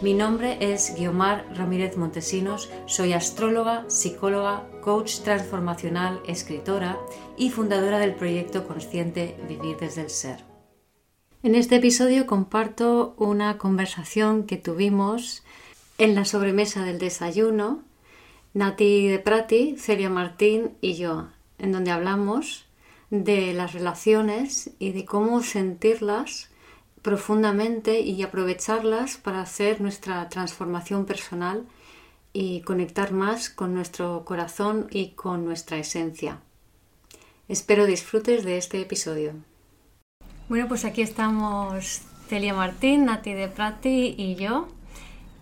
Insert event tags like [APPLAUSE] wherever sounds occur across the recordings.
Mi nombre es Guiomar Ramírez Montesinos, soy astróloga, psicóloga, coach transformacional, escritora y fundadora del proyecto consciente Vivir desde el Ser. En este episodio comparto una conversación que tuvimos en la sobremesa del desayuno, Nati de Prati, Celia Martín y yo, en donde hablamos de las relaciones y de cómo sentirlas profundamente y aprovecharlas para hacer nuestra transformación personal y conectar más con nuestro corazón y con nuestra esencia. Espero disfrutes de este episodio. Bueno, pues aquí estamos Celia Martín, Nati de Prati y yo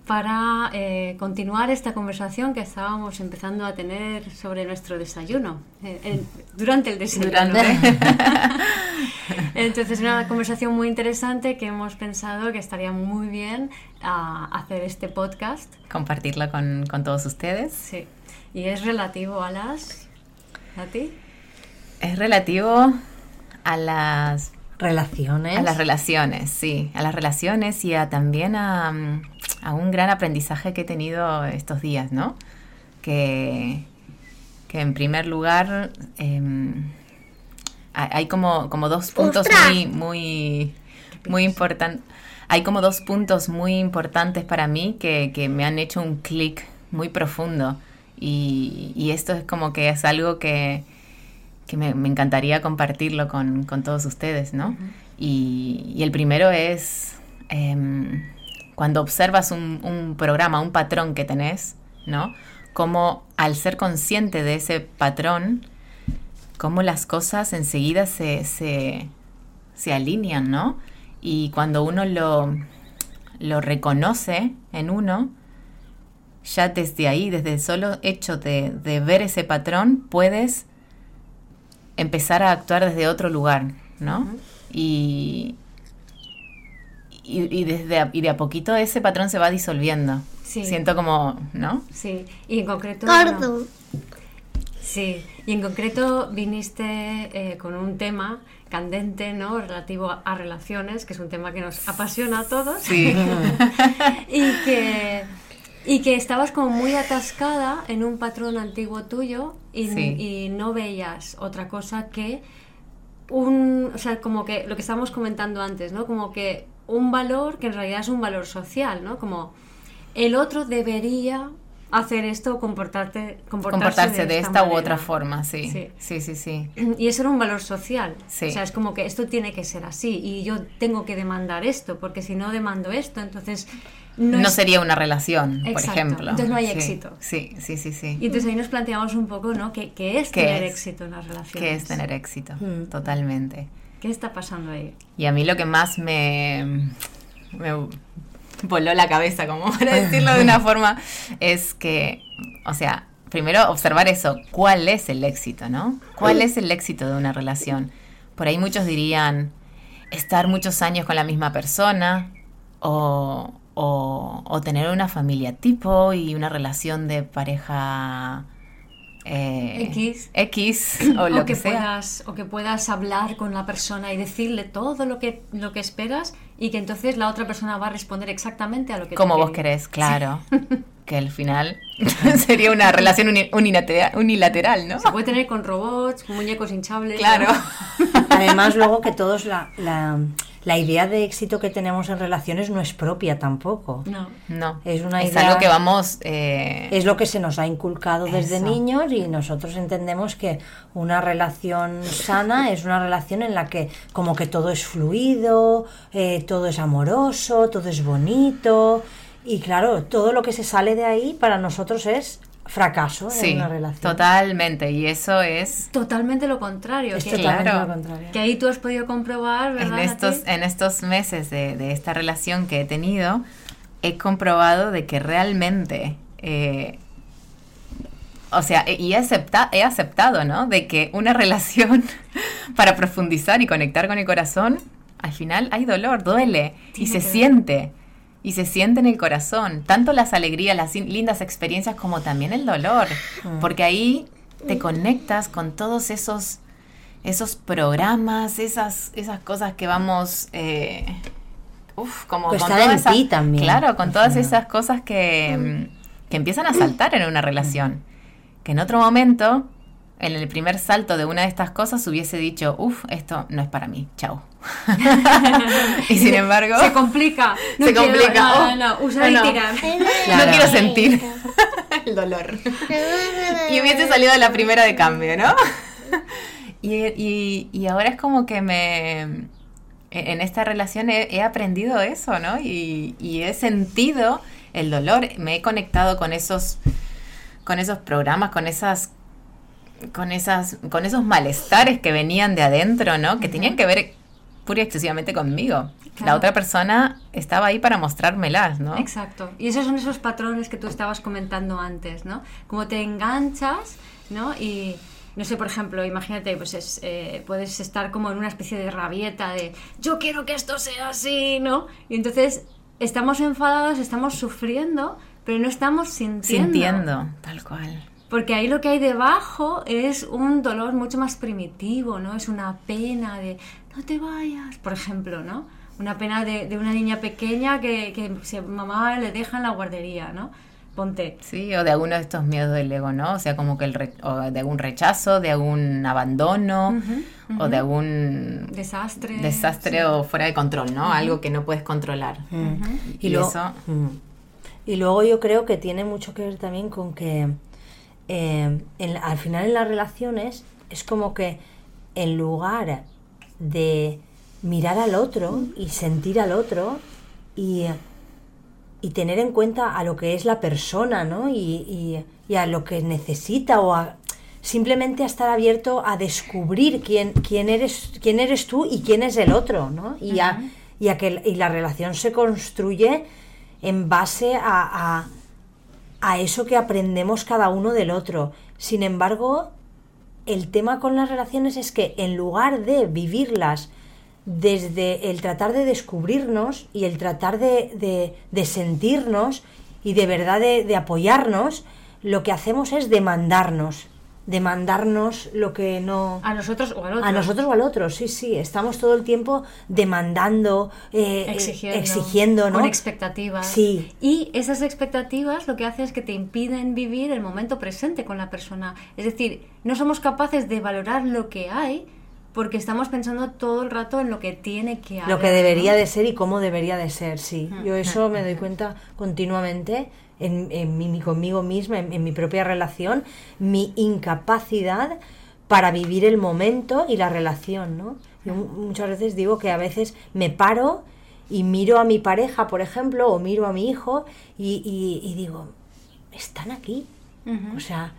para eh, continuar esta conversación que estábamos empezando a tener sobre nuestro desayuno, eh, durante el desayuno. [LAUGHS] Entonces, una conversación muy interesante que hemos pensado que estaría muy bien ah, hacer este podcast. Compartirlo con, con, todos ustedes. Sí. Y es relativo a las... ¿A ti? Es relativo a las Relaciones. A las relaciones, sí, a las relaciones y a, también a, a, un gran aprendizaje que he tenido estos días, ¿no? Que, que en primer lugar em, hay como, como dos puntos muy, muy, muy importantes. Hay como dos puntos muy importantes para mí que, que me han hecho un clic muy profundo. Y, y esto es como que es algo que, que me, encantaría compartirlo con, todos ustedes, ¿no? y, el primero es em, cuando observas un, programa, un patrón que tenés, ¿no? Como al ser consciente de ese patrón, cómo las cosas enseguida se, se, alinean, ¿no? Y cuando uno lo, lo reconoce en uno, ya desde ahí, desde el solo hecho de, de ver ese patrón, puedes empezar a actuar desde otro lugar, ¿no? y, y, desde y de a poquito ese patrón se va disolviendo. Sí. Siento como, ¿no? Sí, y en concreto... sí, y en concreto viniste eh, con un tema candente, ¿no? Relativo a, relaciones, que es un tema que nos apasiona a todos. Sí. [LAUGHS] y que y que estabas como muy atascada en un patrón antiguo tuyo y, no veías otra cosa que un, o sea, como que lo que estábamos comentando antes, ¿no? Como que un valor que en realidad es un valor social, ¿no? Como el otro debería hacer esto o comportarte, comportarse, de, esta, u otra forma, sí. sí. Sí, sí, [CLEARS THROAT] Y eso era un valor social. O sea, es como que esto tiene que ser así y yo tengo que demandar esto, porque si no demando esto, entonces no, sería una relación, por ejemplo. Entonces no hay éxito. Sí, sí, sí, sí. Y entonces ahí nos planteamos un poco, ¿no? ¿Qué, es tener éxito en las relaciones? ¿Qué es tener éxito? Mm. Totalmente. ¿Qué está pasando ahí? Y a mí lo que más me, me voló la cabeza, como [LAUGHS] para decirlo de una forma, es que, o sea, primero observar eso, ¿cuál es el éxito, no? ¿Cuál es el éxito de una relación? Por ahí muchos dirían estar muchos años con la misma persona o, o, tener una familia tipo y una relación de pareja eh, X, X [CLEARS THROAT] o lo que, sea. Puedas, o que puedas hablar con la persona y decirle todo lo que, lo que esperas y que entonces la otra persona va a responder exactamente a lo que Como vos querés, claro. [LAUGHS] que al final [LAUGHS] sería una relación unilateral, ¿no? Se puede tener con robots, muñecos hinchables. Claro. [LAUGHS] Además, luego que todos la, la, idea de éxito que tenemos en relaciones no es propia tampoco. No. No. Es una es algo que vamos. Eh, es lo que se nos ha inculcado desde niños y nosotros entendemos que una relación sana es una relación en la que, como que todo es fluido, eh, todo es amoroso, todo es bonito. Y claro, todo lo que se sale de ahí para nosotros es fracaso en una relación. Totalmente, y eso es totalmente lo contrario. Es que, totalmente lo contrario. Que ahí tú has podido comprobar, ¿verdad? En estos, en estos meses de, esta relación que he tenido, he comprobado de que realmente eh, o sea, y he, he aceptado, ¿no? De que una [LAUGHS] relación para profundizar y conectar con el corazón, al final hay dolor, duele y se siente. Y se siente en el corazón, tanto las alegrías, las lindas experiencias como también el dolor, mm. porque ahí te conectas con todos esos, esos programas, esas, esas cosas que vamos... Eh, uf, como pues con ti también. Claro, con todas esas cosas que, que empiezan a saltar en una relación que en otro momento, en el primer salto de una de estas cosas, hubiese dicho, uff, esto no es para mí, chao. [LAUGHS] y sin embargo... Se complica. se complica. No, no, no, usar y tirar. No quiero sentir [LAUGHS] el dolor. [LAUGHS] y hubiese salido de la primera de cambio, ¿no? y, y, ahora es como que me... En esta relación he, aprendido eso, ¿no? Y, y he sentido el dolor, me he conectado con esos con esos programas, con esas con esas con esos malestares que venían de adentro, ¿no? Que tenían que ver pura y exclusivamente conmigo. La otra persona estaba ahí para mostrármelas, ¿no? Exacto. Y esos son esos patrones que tú estabas comentando antes, ¿no? Como te enganchas, ¿no? Y no sé, por ejemplo, imagínate, pues eh, puedes estar como en una especie de rabieta de yo quiero que esto sea así, ¿no? Y entonces estamos enfadados, estamos sufriendo, pero no estamos sintiendo. Sintiendo, tal cual. Porque ahí lo que hay debajo es un dolor mucho más primitivo, ¿no? Es una pena de no te vayas, por ejemplo, ¿no? Una pena de, de una niña pequeña que, que se, mamá le deja en la guardería, ¿no? Ponte. Sí, o de alguno de estos miedos del ego, ¿no? O sea, como que el o de algún rechazo, de algún abandono, o de algún desastre. Desastre o fuera de control, ¿no? Algo que no puedes controlar. Y, eso. Y luego yo creo que tiene mucho que ver también con que eh, al final en las relaciones es como que en lugar de mirar al otro y sentir al otro y, tener en cuenta a lo que es la persona, ¿no? Y, a lo que necesita o a simplemente a estar abierto a descubrir quién, quién, eres, quién eres tú y quién es el otro, ¿no? Y, a, y a que y la relación se construye en base a, a, eso que aprendemos cada uno del otro. Sin embargo, el tema con las relaciones es que en lugar de vivirlas desde el tratar de descubrirnos y el tratar de, de, sentirnos y de verdad de, de, apoyarnos, lo que hacemos es demandarnos demandarnos lo que no... A nosotros o al otro. A nosotros o al otro, sí, sí. Estamos todo el tiempo demandando, eh, exigiendo, exigiendo, ¿no? Con expectativas. Sí. Y esas expectativas lo que hace es que te impiden vivir el momento presente con la persona. Es decir, no somos capaces de valorar lo que hay porque estamos pensando todo el rato en lo que tiene que haber. Lo que debería de ser y cómo debería de ser, sí. Yo eso me doy cuenta continuamente en, en conmigo misma, en, mi propia relación, mi incapacidad para vivir el momento y la relación, ¿no? Yo muchas veces digo que a veces me paro y miro a mi pareja, por ejemplo, o miro a mi hijo y, y, digo, están aquí. O sea,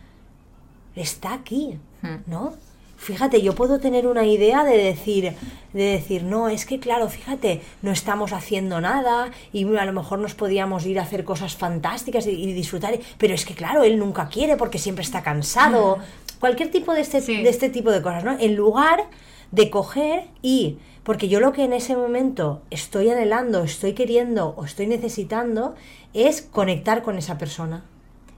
está aquí, ¿no? Fíjate, yo puedo tener una idea de decir, de decir, no, es que claro, fíjate, no estamos haciendo nada y a lo mejor nos podíamos ir a hacer cosas fantásticas y, disfrutar, pero es que claro, él nunca quiere porque siempre está cansado, cualquier tipo de este, de este tipo de cosas, ¿no? En lugar de coger y, porque yo lo que en ese momento estoy anhelando, estoy queriendo o estoy necesitando es conectar con esa persona.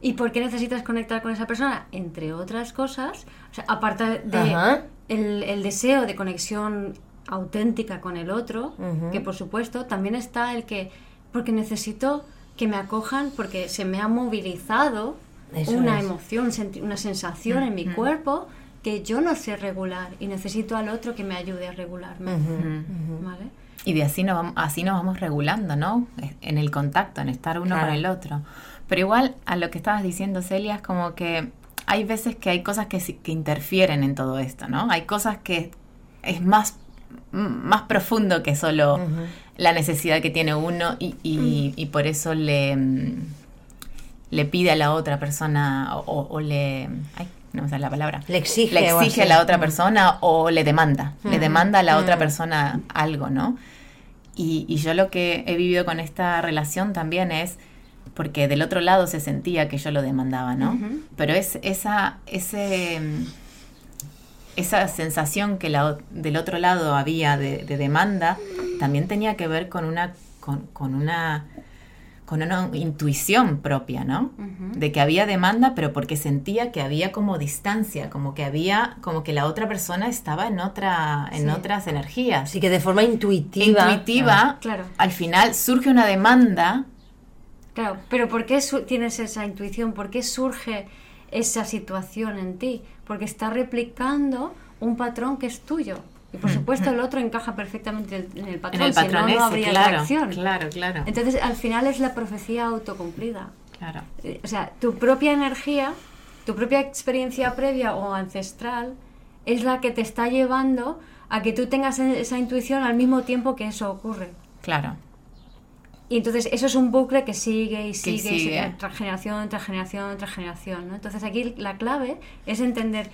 ¿Y por qué necesitas conectar con esa persona? Entre otras cosas, o sea, aparte de el, deseo de conexión auténtica con el otro, que por supuesto también está el que, porque necesito que me acojan, porque se me ha movilizado una emoción, una sensación en mi cuerpo que yo no sé regular y necesito al otro que me ayude a regularme. ¿Vale? Y de así nos, así nos vamos regulando, ¿no? En el contacto, en estar uno con el otro. Pero igual a lo que estabas diciendo, Celia, es como que hay veces que hay cosas que, que interfieren en todo esto, ¿no? Hay cosas que es más, más profundo que solo la necesidad que tiene uno y, y, por eso le, le pide a la otra persona o, le... Ay, no me sale la palabra. Le exige. Le exige a la otra persona o le demanda. Le demanda a la otra persona algo, ¿no? Y, y yo lo que he vivido con esta relación también es porque del otro lado se sentía que yo lo demandaba, ¿no? Pero es esa, ese, esa sensación que la, del otro lado había de, demanda también tenía que ver con una, con, con una con una intuición propia, ¿no? De que había demanda, pero porque sentía que había como distancia, como que había, como que la otra persona estaba en otra, en otras energías. Así que de forma intuitiva. Intuitiva, claro. al final surge una demanda. Claro, pero ¿por qué tienes esa intuición? ¿Por qué surge esa situación en ti? Porque está replicando un patrón que es tuyo. Y por supuesto el otro encaja perfectamente en el patrón, en el patrón si no, no habría claro, reacción. Claro, claro. Entonces al final es la profecía autocumplida. Claro. Eh, o sea, tu propia energía, tu propia experiencia previa o ancestral es la que te está llevando a que tú tengas e-, esa intuición al mismo tiempo que eso ocurre. Claro. Y entonces eso es un bucle que sigue y sigue, sigue. tras generación, tras generación, tras generación. ¿no? Entonces aquí la clave es entender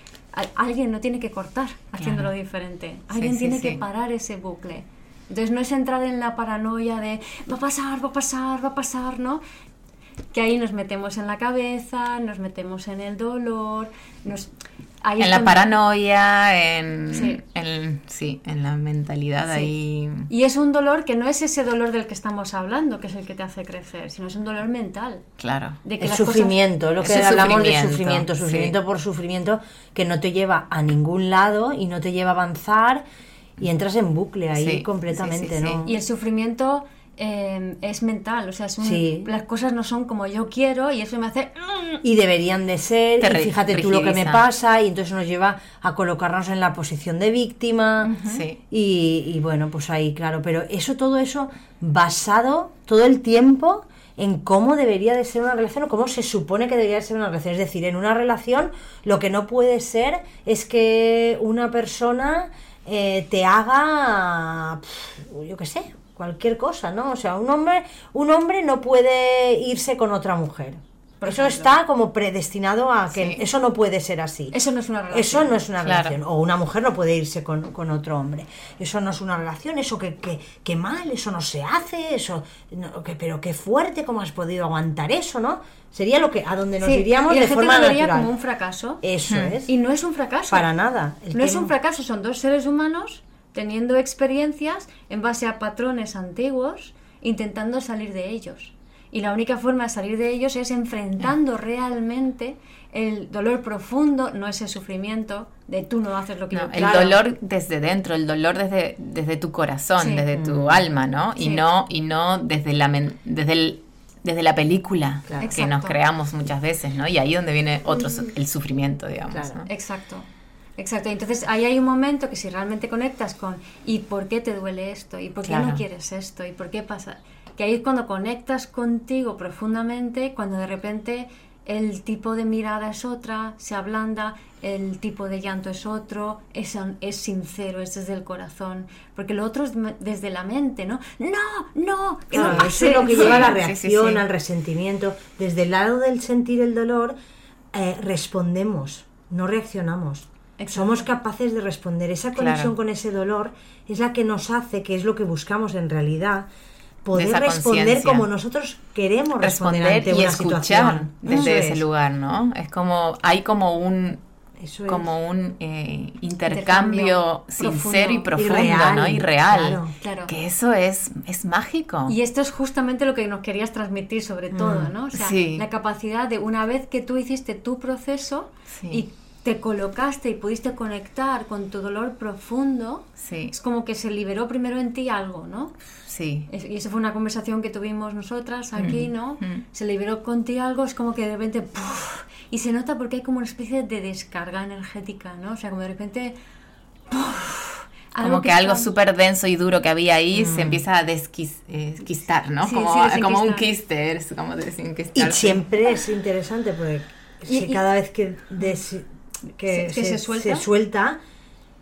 alguien no tiene que cortar haciéndolo diferente. Alguien tiene que parar ese bucle. Entonces no es entrar en la paranoia de va a pasar, va a pasar, va a pasar, ¿no? Que ahí nos metemos en la cabeza, nos metemos en el dolor, nos en la paranoia, en, sí. En, sí, en la mentalidad ahí. Y es un dolor que no es ese dolor del que estamos hablando, que es el que te hace crecer, sino es un dolor mental. Claro. De que el sufrimiento, lo que hablamos de sufrimiento, sufrimiento por sufrimiento que no te lleva a ningún lado y no te lleva a avanzar y entras en bucle ahí completamente, ¿no? Y el sufrimiento Em, es mental, o sea, las cosas no son como yo quiero y eso me hace... Y deberían de ser, y fíjate tú lo que me pasa, y entonces nos lleva a colocarnos en la posición de víctima, y, bueno, pues ahí, claro, pero eso, todo eso basado todo el tiempo en cómo debería de ser una relación o cómo se supone que debería de ser una relación. Es decir, en una relación lo que no puede ser es que una persona eh, te haga, yo qué sé, cualquier cosa, ¿no? O sea, un hombre, un hombre no puede irse con otra mujer. Por eso está como predestinado a que eso no puede ser así. Eso no es una relación. Eso no es una relación. O una mujer no puede irse con, otro hombre. Eso no es una relación, eso que, que, mal, eso no se hace, eso que, pero qué fuerte, cómo has podido aguantar eso, ¿no? Sería lo que a donde nos iríamos de forma lo natural. como un fracaso. Eso hmm. es. Y no es un fracaso. Para nada. no es un fracaso, son dos seres humanos teniendo experiencias en base a patrones antiguos, intentando salir de ellos. Y la única forma de salir de ellos es enfrentando realmente el dolor profundo, no ese sufrimiento de tú no haces lo que yo quiero. El dolor desde dentro, el dolor desde, desde tu corazón, desde tu mm. alma, ¿no? Y no y no desde la desde el, desde la película que nos creamos muchas veces, ¿no? Y ahí donde viene otro mm. el sufrimiento, digamos. Exacto. Exacto, entonces ahí hay un momento que si realmente conectas con ¿y por qué te duele esto? ¿y por qué no quieres esto? ¿y por qué pasa? Que ahí es cuando conectas contigo profundamente, cuando de repente el tipo de mirada es otra, se ablanda, el tipo de llanto es otro, es, es sincero, es desde el corazón, porque lo otro es desde la mente, ¿no? No, no, que no Eso es lo que lleva a la reacción, al resentimiento. Desde el lado del sentir el dolor, eh, respondemos, no reaccionamos. Somos capaces de responder. Esa conexión con ese dolor es la que nos hace, que es lo que buscamos en realidad, poder responder como nosotros queremos responder, ante y escuchar desde ese lugar, ¿no? Es como hay como un como un eh, intercambio, sincero y profundo, y real, ¿no? Y real. Claro, Que eso es, es mágico. Y esto es justamente lo que nos querías transmitir sobre todo, mm. ¿no? O sea, la capacidad de una vez que tú hiciste tu proceso y te colocaste y pudiste conectar con tu dolor profundo, sí. es como que se liberó primero en ti algo, ¿no? Sí. Y esa fue una conversación que tuvimos nosotras aquí, mm, ¿no? Mm. Se liberó con ti algo, es como que de repente... y se nota porque hay como una especie de descarga energética, ¿no? O sea, como de repente... como que, algo súper denso y duro que había ahí se mm. empieza a desquistar, ¿no? como, un quiste, como Y siempre es interesante porque cada vez que que, se, suelta,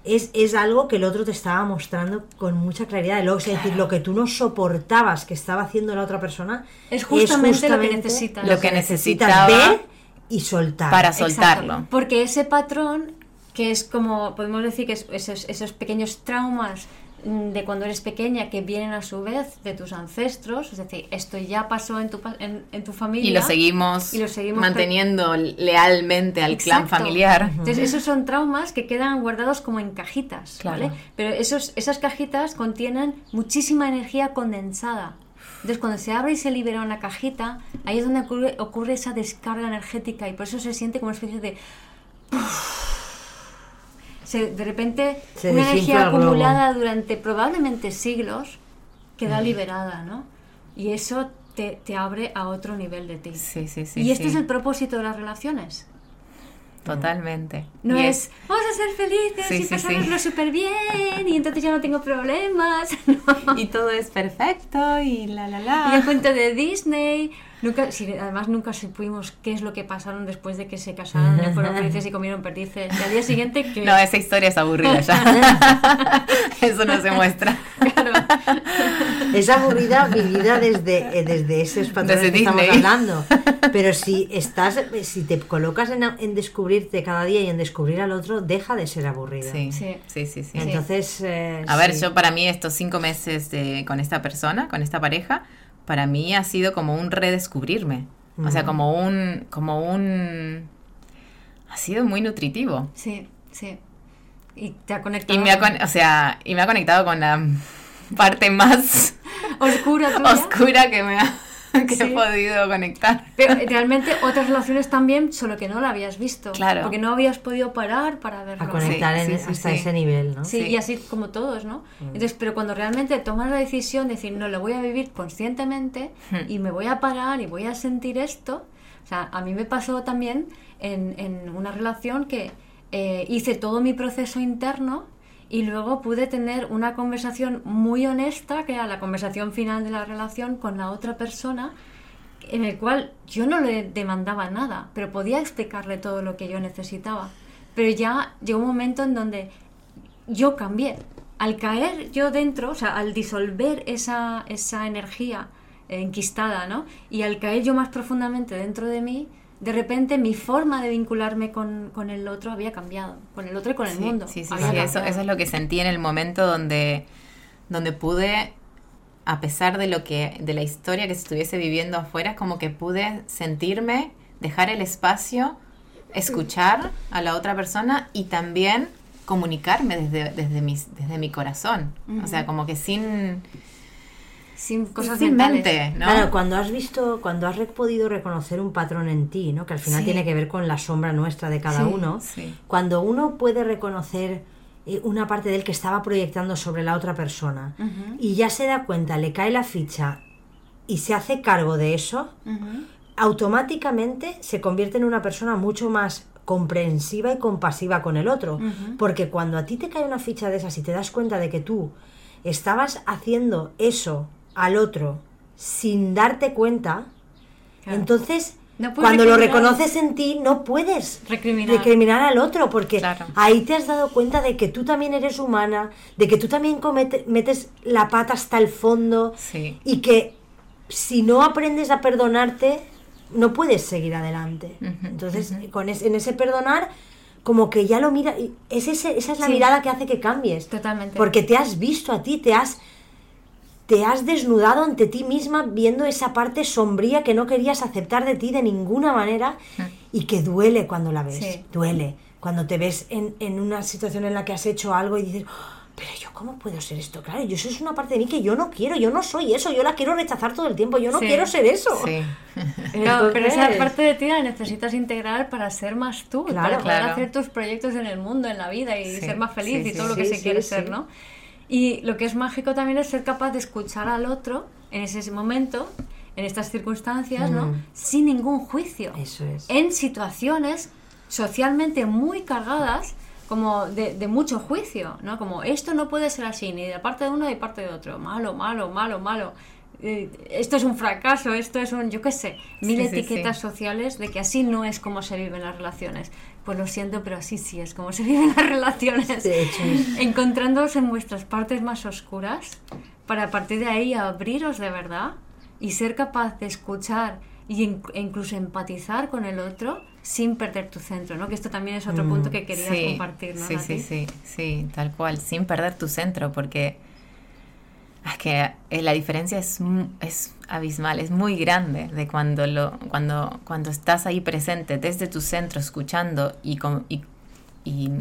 es, es, algo que el otro te estaba mostrando con mucha claridad. Es decir, lo que tú no soportabas que estaba haciendo la otra persona es justamente, lo que necesitas. Lo que necesitas ver y soltar. Para soltarlo. Porque ese patrón, que es como, podemos decir que esos, esos pequeños traumas de cuando eres pequeña que vienen a su vez de tus ancestros, es decir, esto ya pasó en tu, en, en tu familia. Y lo seguimos, y lo seguimos manteniendo lealmente al clan familiar. Entonces, esos son traumas que quedan guardados como en cajitas, ¿vale? Pero esos, esas cajitas contienen muchísima energía condensada. Entonces, cuando se abre y se libera una cajita, ahí es donde ocurre, ocurre esa descarga energética y por eso se siente como una especie de de repente una energía acumulada durante probablemente siglos queda liberada, ¿no? Y eso te, abre a otro nivel de ti. Sí, sí, sí. Y este es el propósito de las relaciones. Totalmente. No es, vamos a ser felices y pasárnoslo súper bien y entonces ya no tengo problemas. [LAUGHS] Y todo es perfecto y la la la. Y el cuento de Disney. Nunca, además nunca supimos qué es lo que pasaron después de que se casaron, fueron felices y comieron perdices. Y al día siguiente que... No, esa historia es aburrida ya. [LAUGHS] Eso no se muestra. Claro. Es aburrida vivida desde, eh, desde esos patrones que estamos hablando. Pero si estás, si te colocas en, descubrirte cada día y en descubrir al otro, deja de ser aburrida. Sí, sí, sí. sí, Entonces... Eh, A ver, yo para mí estos cinco meses de, con esta persona, con esta pareja para mí ha sido como un redescubrirme. O sea, como un, como un... Ha sido muy nutritivo. Sí, sí. Y te ha conectado. Y me ha, o sea, y me ha conectado con la [LAUGHS] parte más [LAUGHS] oscura, oscura que me ha [LAUGHS] que he podido conectar. Pero [LAUGHS] realmente otras relaciones también, solo que no la habías visto. Claro. Porque no habías podido parar para verlo. A conectar hasta ese nivel, ¿no? Sí, y así como todos, ¿no? Mm. Entonces, pero cuando realmente tomas la decisión de decir, no, lo voy a vivir conscientemente hmm. y me voy a parar y voy a sentir esto. O sea, a mí me pasó también en, en una relación que eh, hice todo mi proceso interno y luego pude tener una conversación muy honesta, que era la conversación final de la relación con la otra persona, en el cual yo no le demandaba nada, pero podía explicarle todo lo que yo necesitaba. Pero ya llegó un momento en donde yo cambié. Al caer yo dentro, o sea, al disolver esa, esa energía enquistada, ¿no? Y al caer yo más profundamente dentro de mí, de repente mi forma de vincularme con, el otro había cambiado, con el otro y con el mundo. Sí, sí, sí, eso, eso, es lo que sentí en el momento donde, donde pude, a pesar de lo que, de la historia que se estuviese viviendo afuera, como que pude sentirme, dejar el espacio, escuchar a la otra persona y también comunicarme desde, desde, mis, desde mi corazón. O sea, como que sin sin cosas sin mente, ¿no? Claro, cuando has visto, cuando has podido reconocer un patrón en ti, ¿no? Que al final tiene que ver con la sombra nuestra de cada uno. Cuando uno puede reconocer eh, una parte de él que estaba proyectando sobre la otra persona y ya se da cuenta, le cae la ficha y se hace cargo de eso, automáticamente se convierte en una persona mucho más comprensiva y compasiva con el otro. Porque cuando a ti te cae una ficha de esas y te das cuenta de que tú estabas haciendo eso al otro sin darte cuenta, entonces cuando lo reconoces en ti no puedes recriminar, al otro porque ahí te has dado cuenta de que tú también eres humana, de que tú también metes la pata hasta el fondo y que si no aprendes a perdonarte no puedes seguir adelante. Entonces, con en ese perdonar como que ya lo mira, es ese, esa es la mirada que hace que cambies. Totalmente. Porque te has visto a ti, te has te has desnudado ante ti misma viendo esa parte sombría que no querías aceptar de ti de ninguna manera y que duele cuando la ves, duele. Cuando te ves en, en, una situación en la que has hecho algo y dices, oh, pero yo cómo puedo ser esto, claro, yo eso es una parte de mí que yo no quiero, yo no soy eso, yo la quiero rechazar todo el tiempo, yo no quiero ser eso. Sí. [LAUGHS] pero esa parte de ti la necesitas integrar para ser más tú, para poder hacer tus proyectos en el mundo, en la vida y ser más feliz y todo lo que se quiere ser, ¿no? Y lo que es mágico también es ser capaz de escuchar al otro en ese momento, en estas circunstancias, ¿no? Sin ningún juicio. Eso es. En situaciones socialmente muy cargadas como de, mucho juicio, ¿no? Como esto no puede ser así, ni de parte de uno ni de parte de otro. Malo, malo, malo, malo. Eh, esto es un fracaso, esto es un, yo qué sé, mil etiquetas sociales de que así no es como se viven las relaciones. Pues lo siento, pero así sí es como se [LAUGHS] viven las relaciones. Encontrándoos en vuestras partes más oscuras para a partir de ahí abriros de verdad y ser capaz de escuchar y e incluso empatizar con el otro sin perder tu centro, ¿no? Que esto también es otro punto que querías compartir, ¿no? Sí, sí, sí, sí, tal cual, sin perder tu centro, porque Es que eh, la diferencia es, es abismal, es muy grande de cuando, lo, cuando, cuando estás ahí presente desde tu centro, escuchando y, y,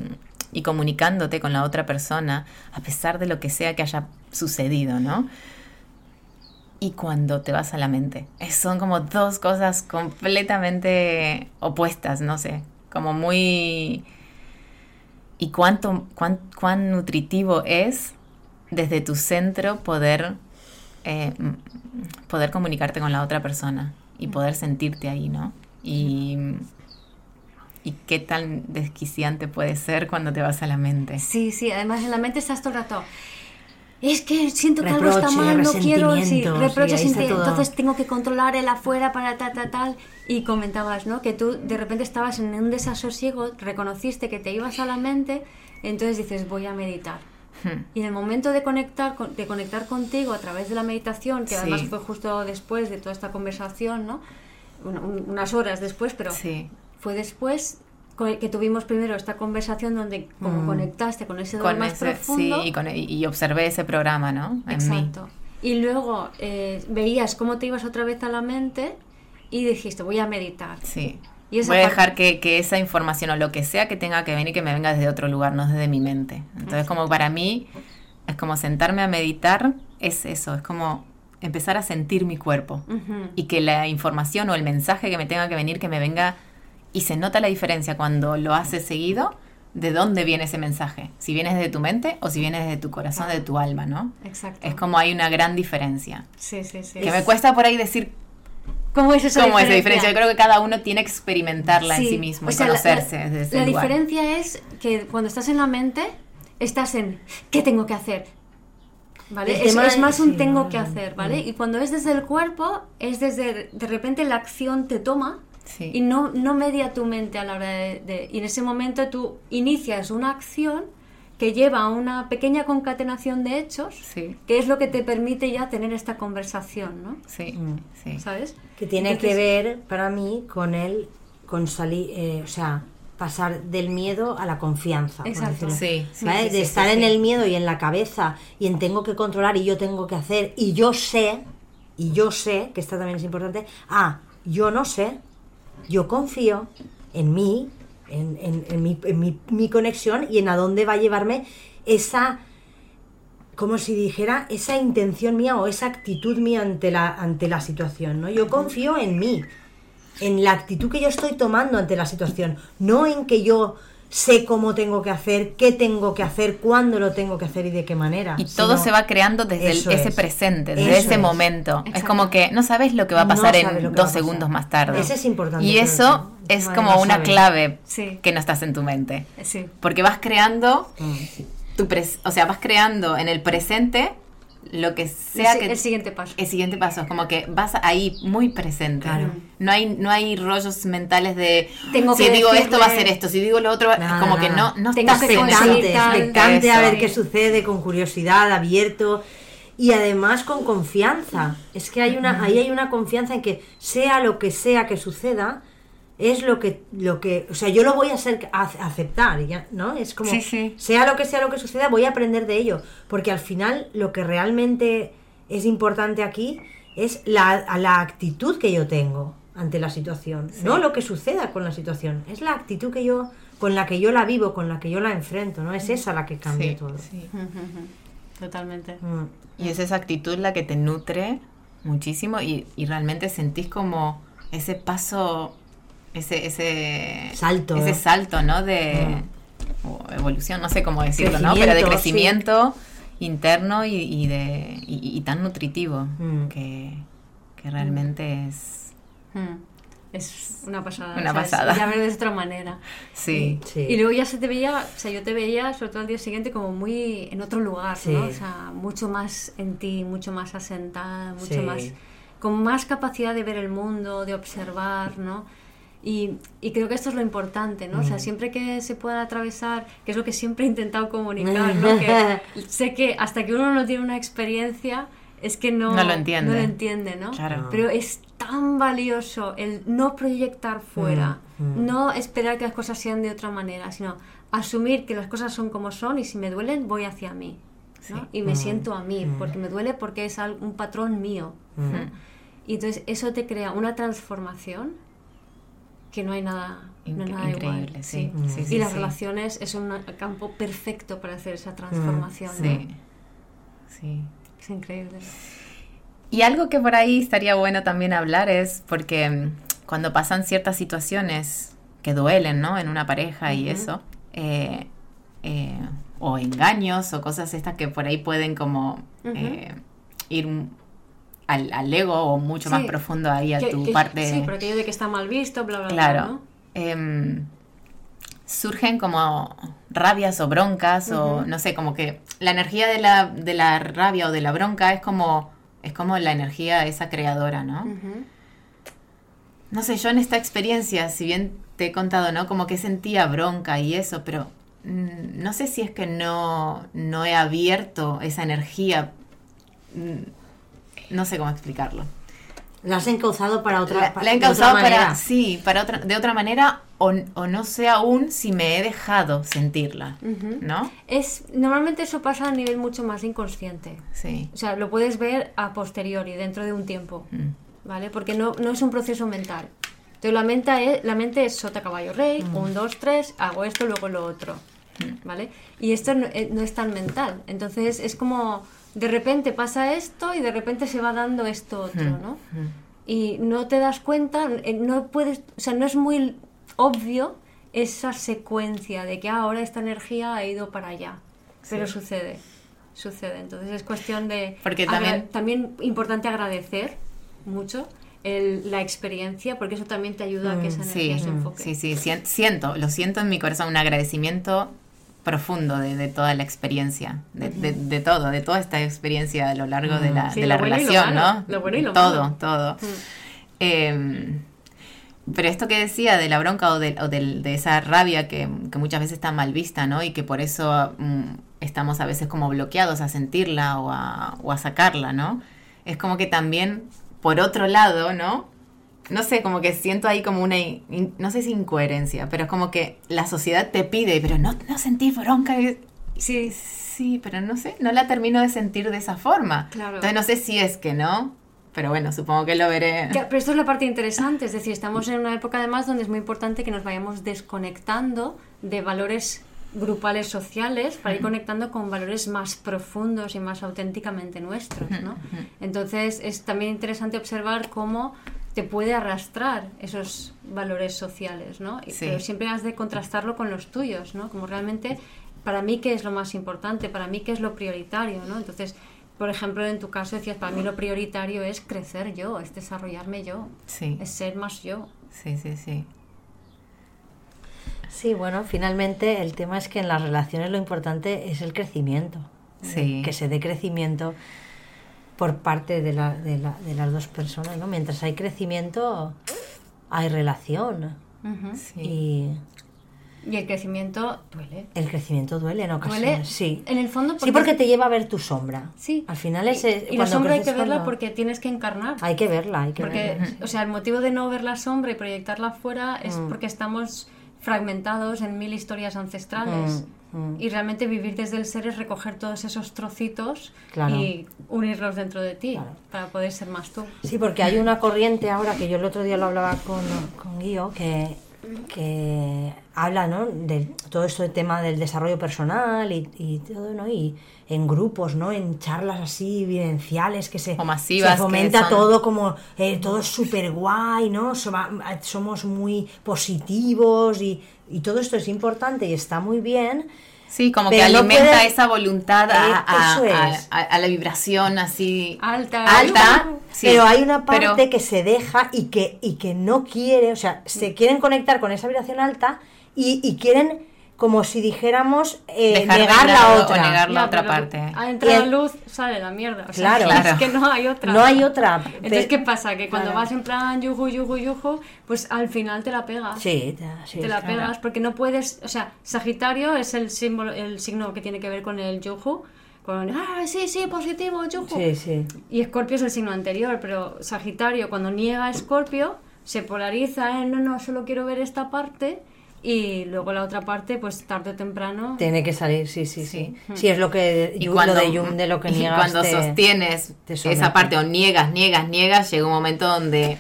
y, comunicándote con la otra persona, a pesar de lo que sea que haya sucedido, ¿no? Y cuando te vas a la mente. Son como dos cosas completamente opuestas, no sé, como muy... Y cuánto, cuán, cuán nutritivo es desde tu centro poder, eh, poder comunicarte con la otra persona y poder sentirte ahí, ¿no? Y, y qué tan desquiciante puede ser cuando te vas a la mente. Sí, sí, además en la mente estás todo el rato. Es que siento que algo está mal, no quiero, sí, reproches, entonces tengo que controlar el afuera para tal, tal, tal. Y comentabas, ¿no? Que tú de repente estabas en un desasosiego, reconociste que te ibas a la mente, entonces dices, voy a meditar y en el momento de conectar, de conectar contigo a través de la meditación, que además fue justo después de toda esta conversación, ¿no? unas horas después, pero fue después que tuvimos primero esta conversación donde como mm. conectaste con ese dolor más profundo. Sí, y, observé ese programa, ¿no? Exacto. Y luego eh, veías cómo te ibas otra vez a la mente y dijiste, voy a meditar. Sí. Voy a dejar que, esa información o lo que sea que tenga que venir, que me venga desde otro lugar, no desde mi mente. Entonces, como para mí, es como sentarme a meditar, es eso, es como empezar a sentir mi cuerpo y que la información o el mensaje que me tenga que venir, que me venga y se nota la diferencia cuando lo haces seguido, de dónde viene ese mensaje, si viene desde tu mente o si viene desde tu corazón, de tu alma, ¿no? Exacto. Es como hay una gran diferencia. Sí, sí, sí. Que me cuesta por ahí decir ¿Cómo es esa diferencia? Yo creo que cada uno tiene que experimentarla en sí mismo y conocerse la, desde ese La diferencia es que cuando estás en la mente, estás en ¿qué tengo que hacer? ¿Vale? Es, más un tengo que hacer, ¿vale? Y cuando es desde el cuerpo, es desde de repente la acción te toma y no, no media tu mente a la hora de, de, Y en ese momento tú inicias una acción que lleva a una pequeña concatenación de hechos, que es lo que te permite ya tener esta conversación, ¿no? Sí, mm. sí. ¿Sabes? Que tiene que ver para mí con el, con salir, eh, o sea, pasar del miedo a la confianza. Exacto. Sí, de estar en el miedo y en la cabeza y en tengo que controlar y yo tengo que hacer y yo sé, y yo sé, que esto también es importante, ah, yo no sé, yo confío en mí, en, mi, mi, conexión y en a dónde va a llevarme esa, como si dijera, esa intención mía o esa actitud mía ante la, ante la situación, ¿no? Yo confío en mí, en la actitud que yo estoy tomando ante la situación, no en que yo sé cómo tengo que hacer, qué tengo que hacer, cuándo lo tengo que hacer y de qué manera. Y todo se va creando desde ese presente, desde ese momento. Es como que no sabes lo que va a pasar en dos segundos más tarde. Eso es importante. Y eso es como una clave que no estás en tu mente. Porque vas creando, mm. tu o sea, vas creando en el presente lo que sea que el siguiente paso. el siguiente paso es como que vas ahí muy presente. No hay no hay rollos mentales de tengo si digo esto va a ser esto si digo lo otro como que no no tengo estás expectante a ver qué sucede con curiosidad abierto y además con confianza. Es que hay una ahí hay una confianza en que sea lo que sea que suceda es lo que, lo que, o sea, yo lo voy a, ser, aceptar, ¿ya? ¿no? Es como, sea lo que sea lo que suceda, voy a aprender de ello, porque al final lo que realmente es importante aquí es la, la actitud que yo tengo ante la situación, no lo que suceda con la situación, es la actitud que yo, con la que yo la vivo, con la que yo la enfrento, ¿no? Es esa la que cambia todo. Totalmente. Mm. Y es esa actitud la que te nutre muchísimo y, y realmente sentís como ese paso ese, ese salto, ese salto, ¿no? De ah. evolución, no sé cómo decirlo, ¿no? Pero de crecimiento interno y, de y, tan nutritivo mm. que, realmente es mm. es una pasada. Una pasada. Ya ver de otra manera. [LAUGHS] Sí. Y luego ya se te veía, o sea, yo te veía, sobre todo al día siguiente, como muy en otro lugar, ¿no? O sea, mucho más en ti, mucho más asentada, mucho más. con más capacidad de ver el mundo, de observar, ¿no? Y, y, creo que esto es lo importante, ¿no? O sea, mm. siempre que se pueda atravesar, que es lo que siempre he intentado comunicar, ¿no? [LAUGHS] Que sé que hasta que uno no tiene una experiencia, es que no, no lo entiende, no, lo entiende, ¿no? Pero es tan valioso el no proyectar fuera, mm, mm. no esperar que las cosas sean de otra manera, sino asumir que las cosas son como son y si me duelen, voy hacia mí. ¿no? y me siento a mí, porque me duele porque es un patrón mío. Y entonces eso te crea una transformación que no hay nada, increíble. Sí. y las relaciones es un campo perfecto para hacer esa transformación. Sí. sí. Es increíble. Y algo que por ahí estaría bueno también hablar es porque mm, cuando pasan ciertas situaciones que duelen, ¿no? En una pareja y eso, eh, eh, o engaños o cosas estas que por ahí pueden como eh, ir al, ego o mucho más profundo ahí a tu parte. Sí, por aquello de que está mal visto, bla, bla, claro, bla. Em, surgen como rabias o broncas o no sé, como que la energía de la, de la rabia o de la bronca es como, es como la energía esa creadora, ¿no? No sé, yo en esta experiencia, si bien te he contado, ¿no? Como que sentía bronca y eso, pero mm, no sé si es que no, no he abierto esa energía. Mm, no sé cómo explicarlo. La has encauzado para otra, la, he encauzado para sí para otra de otra manera o, no sé aún si me he dejado sentirla no es normalmente eso pasa a nivel mucho más inconsciente. Sí. O sea lo puedes ver a posteriori dentro de un tiempo mm. vale porque no, no es un proceso mental. Entonces la mente es la mente es sota caballo rey mm. un dos tres hago esto luego lo otro mm. vale y esto no, eh, no es tan mental. Entonces es como de repente pasa esto y de repente se va dando esto otro, hmm, ¿no? Hmm. Y no te das cuenta, eh, no puedes, o sea, no es muy obvio esa secuencia de que ah, ahora esta energía ha ido para allá, pero sucede, sucede. Entonces es cuestión de... Porque también... También importante agradecer mucho el, la experiencia, porque eso también te ayuda a que esa hmm, energía se enfoque. Sí, sí, siento, lo siento en mi corazón, un agradecimiento profundo de, toda la experiencia, de, todo, de toda esta experiencia a lo largo de la, de la relación, ¿no? Lo bueno y lo todo, todo. Em, pero esto que decía de la bronca o de, o de esa rabia que, muchas veces está mal vista, ¿no? Y que por eso mm, estamos a veces como bloqueados a sentirla o a, o a sacarla, ¿no? Es como que también, por otro lado, ¿no? No sé, como que siento ahí como una, no sé si incoherencia, pero es como que la sociedad te pide, pero no, no sentí bronca. Sí, sí, pero no sé, no la termino de sentir de esa forma. Claro. Entonces no sé si es que no, pero bueno, supongo que lo veré. pero esto es la parte interesante, es decir, estamos en una época además donde es muy importante que nos vayamos desconectando de valores grupales sociales para ir conectando con valores más profundos y más auténticamente nuestros, ¿no? Entonces es también interesante observar cómo te puede arrastrar esos valores sociales, ¿no? Pero siempre has de contrastarlo con los tuyos, ¿no? Como realmente, para mí, ¿qué es lo más importante? Para mí, ¿qué es lo prioritario, ¿no? Entonces, por ejemplo, en tu caso decías, para mí lo prioritario es crecer yo, es desarrollarme yo, es ser más yo. Sí, sí, sí. Sí, bueno, finalmente el tema es que en las relaciones lo importante es el crecimiento. Sí. Que se dé crecimiento por parte de, la, de, la, de, las dos personas, ¿no? Mientras hay crecimiento, hay relación. y, y, el crecimiento duele. El crecimiento duele en ocasiones, ¿Duele? sí. En el fondo porque... Sí, porque te lleva a ver tu sombra. Sí. Al final es... Y, la sombra hay que verla porque tienes que encarnar. Hay que verla, hay que porque, verla. O sea, el motivo de no ver la sombra y proyectarla afuera es mm. porque estamos fragmentados en mil historias ancestrales. Mm. Y realmente vivir desde el ser es recoger todos esos trocitos y unirlos dentro de ti para poder ser más tú. Sí, porque hay una corriente ahora que yo el otro día lo hablaba con, con Guío, que, que habla ¿no? de todo esto del tema del desarrollo personal y, y todo, ¿no? Y en grupos, ¿no? En charlas así vivenciales que se, se fomenta todo como eh, todo es súper guay, ¿no? Somos muy positivos y y todo esto es importante y está muy bien. Sí, como que alimenta esa voluntad a, a, la vibración así alta. alta pero hay una parte que se deja y que, y que no quiere, o sea, se quieren conectar con esa vibración alta y, y quieren como si dijéramos eh, negar la otra. O negar la otra parte. A entrar la luz sale la mierda. claro, Es que no hay otra. No hay otra. Entonces, ¿qué pasa? Que cuando vas en plan yuju, yuju, yuju, pues al final te la pegas. Sí, te, te la pegas porque no puedes. O sea, Sagitario es el, símbolo, el signo que tiene que ver con el yuju. Con, ah, sí, sí, positivo, yuju. Sí, sí. Y Escorpio es el signo anterior, pero Sagitario, cuando niega a Escorpio, se polariza en, no, no, solo quiero ver esta parte y luego la otra parte, pues tarde o temprano. Tiene que salir, sí, sí, sí. Sí, es lo que y cuando, lo de Jung, de lo que [LAUGHS] niegas. cuando sostienes esa parte o niegas, niegas, niegas, llega un momento donde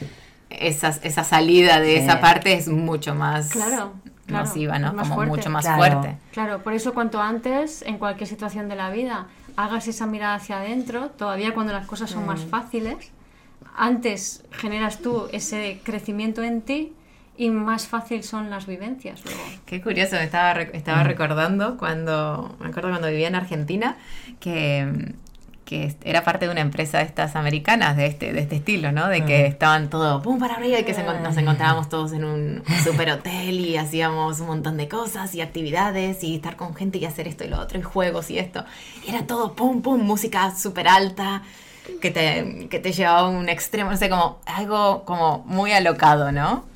esa, esa salida de esa parte es mucho más claro, claro masiva, ¿no? Como mucho más fuerte. Claro, por eso cuanto antes, en cualquier situación de la vida, hagas esa mirada hacia adentro, todavía cuando las cosas son más mm. fáciles, antes generas tú ese crecimiento en ti y más fácil son las vivencias luego. Qué curioso, me estaba, estaba mm. recordando cuando, me acuerdo cuando vivía en Argentina, que, que era parte de una empresa de estas americanas de este, de este estilo, ¿no? De que mm. estaban todos pum para arriba y que nos encontrábamos todos en un super hotel y hacíamos un montón de cosas y actividades y estar con gente y hacer esto y lo otro y juegos y esto. Y era todo pum pum, música súper alta que te, que te llevaba a un extremo, no sé, como algo como muy alocado, ¿no?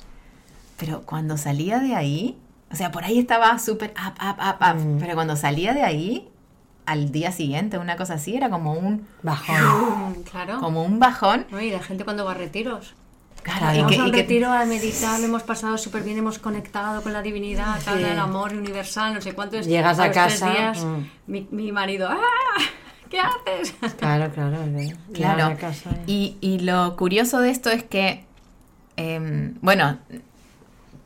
Pero cuando salía de ahí, o sea, por ahí estaba súper up, up, up, up. Mm. Pero cuando salía de ahí, al día siguiente, una cosa así, era como un bajón. claro. Como un bajón. y la gente cuando va a retiros. Claro, y que, a un retiro a meditar, lo hemos pasado súper bien, hemos conectado con la divinidad, con el amor universal, no sé cuánto. Llegas a, casa. Días, mm. mi, mi, marido, ¡ah! ¿Qué haces? [LAUGHS] Claro, claro. Claro. y, y, lo curioso de esto es que, eh, bueno,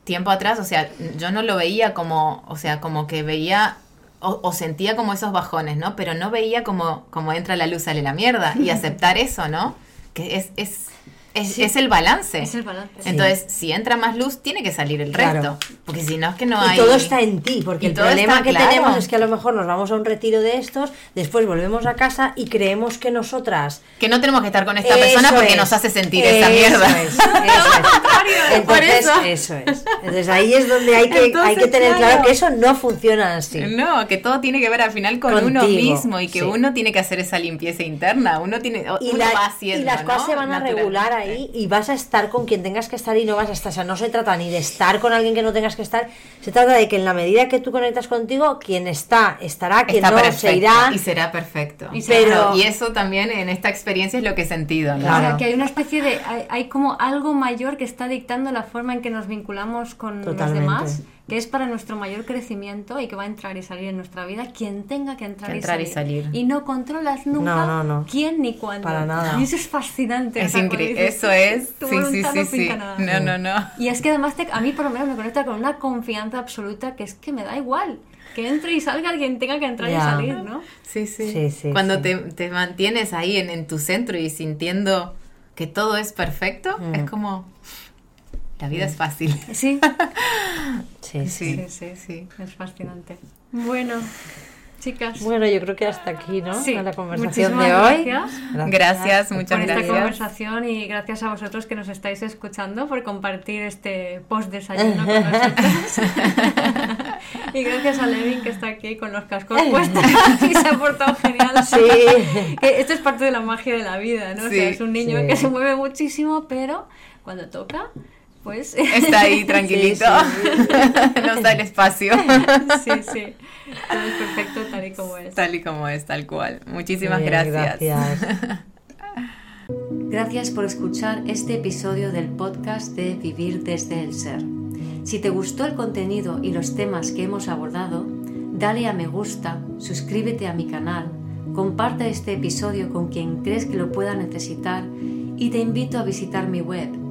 tiempo atrás, o sea, yo no lo veía como, o sea, como que veía o, sentía como esos bajones, ¿no? Pero no veía como, como entra la luz, sale la mierda y [LAUGHS] aceptar eso, ¿no? Que es, es es, el balance. Es el balance. Entonces, si entra más luz, tiene que salir el resto. Porque si no, es que no hay. Y todo está en ti, porque el problema que tenemos es que a lo mejor nos vamos a un retiro de estos, después volvemos a casa y creemos que nosotras. Que no tenemos que estar con esta persona porque nos hace sentir esa mierda. Es, eso [LAUGHS] es. Entonces, eso. es. Entonces ahí es donde hay que, hay que tener claro. que eso no funciona así. No, que todo tiene que ver al final con uno mismo y que uno tiene que hacer esa limpieza interna. Uno tiene. Y, uno va haciendo, y las cosas se van a regular y vas a estar con quien tengas que estar y no vas a estar. O sea, no se trata ni de estar con alguien que no tengas que estar, se trata de que en la medida que tú conectas contigo, quien está, estará, quien no, se irá. Y será perfecto. Y, Pero, y eso también en esta experiencia es lo que he sentido. ¿no? Claro. que hay una especie de. Hay, como algo mayor que está dictando la forma en que nos vinculamos con los demás que es para nuestro mayor crecimiento y que va a entrar y salir en nuestra vida quien tenga que entrar, y, salir. y, no controlas nunca quién ni cuándo. Para nada. Y eso es fascinante. Es increíble. Eso es. Sí, sí, sí, sí. No, no, no. Y es que además a mí por lo menos me conecta con una confianza absoluta que es que me da igual que entre y salga alguien tenga que entrar y salir, ¿no? Sí, sí. Cuando Te, te, mantienes ahí en, en, tu centro y sintiendo que todo es perfecto, es mm. como la vida es fácil. Sí. [LAUGHS] sí, sí, sí, sí, es fascinante. Bueno, chicas. Bueno, yo creo que hasta aquí, ¿no? Sí. La conversación de hoy. Gracias, gracias muchas por gracias. esta conversación y gracias a vosotros que nos estáis escuchando por compartir este post desayuno con nosotros. [LAUGHS] y gracias a Levin que está aquí con los cascos [LAUGHS] puestos y se ha portado genial. Sí. esto es parte de la magia de la vida, ¿no? o sea, es un niño que se mueve muchísimo, pero cuando toca pues está ahí [LAUGHS] tranquilito, [LAUGHS] nos da el espacio. [LAUGHS] Sí, sí, todo es perfecto tal y como es. Tal y como es, tal cual. Muchísimas gracias. Gracias. gracias por escuchar este episodio del podcast de Vivir desde el Ser. Si te gustó el contenido y los temas que hemos abordado, dale a me gusta, suscríbete a mi canal, comparte este episodio con quien crees que lo pueda necesitar y te invito a visitar mi web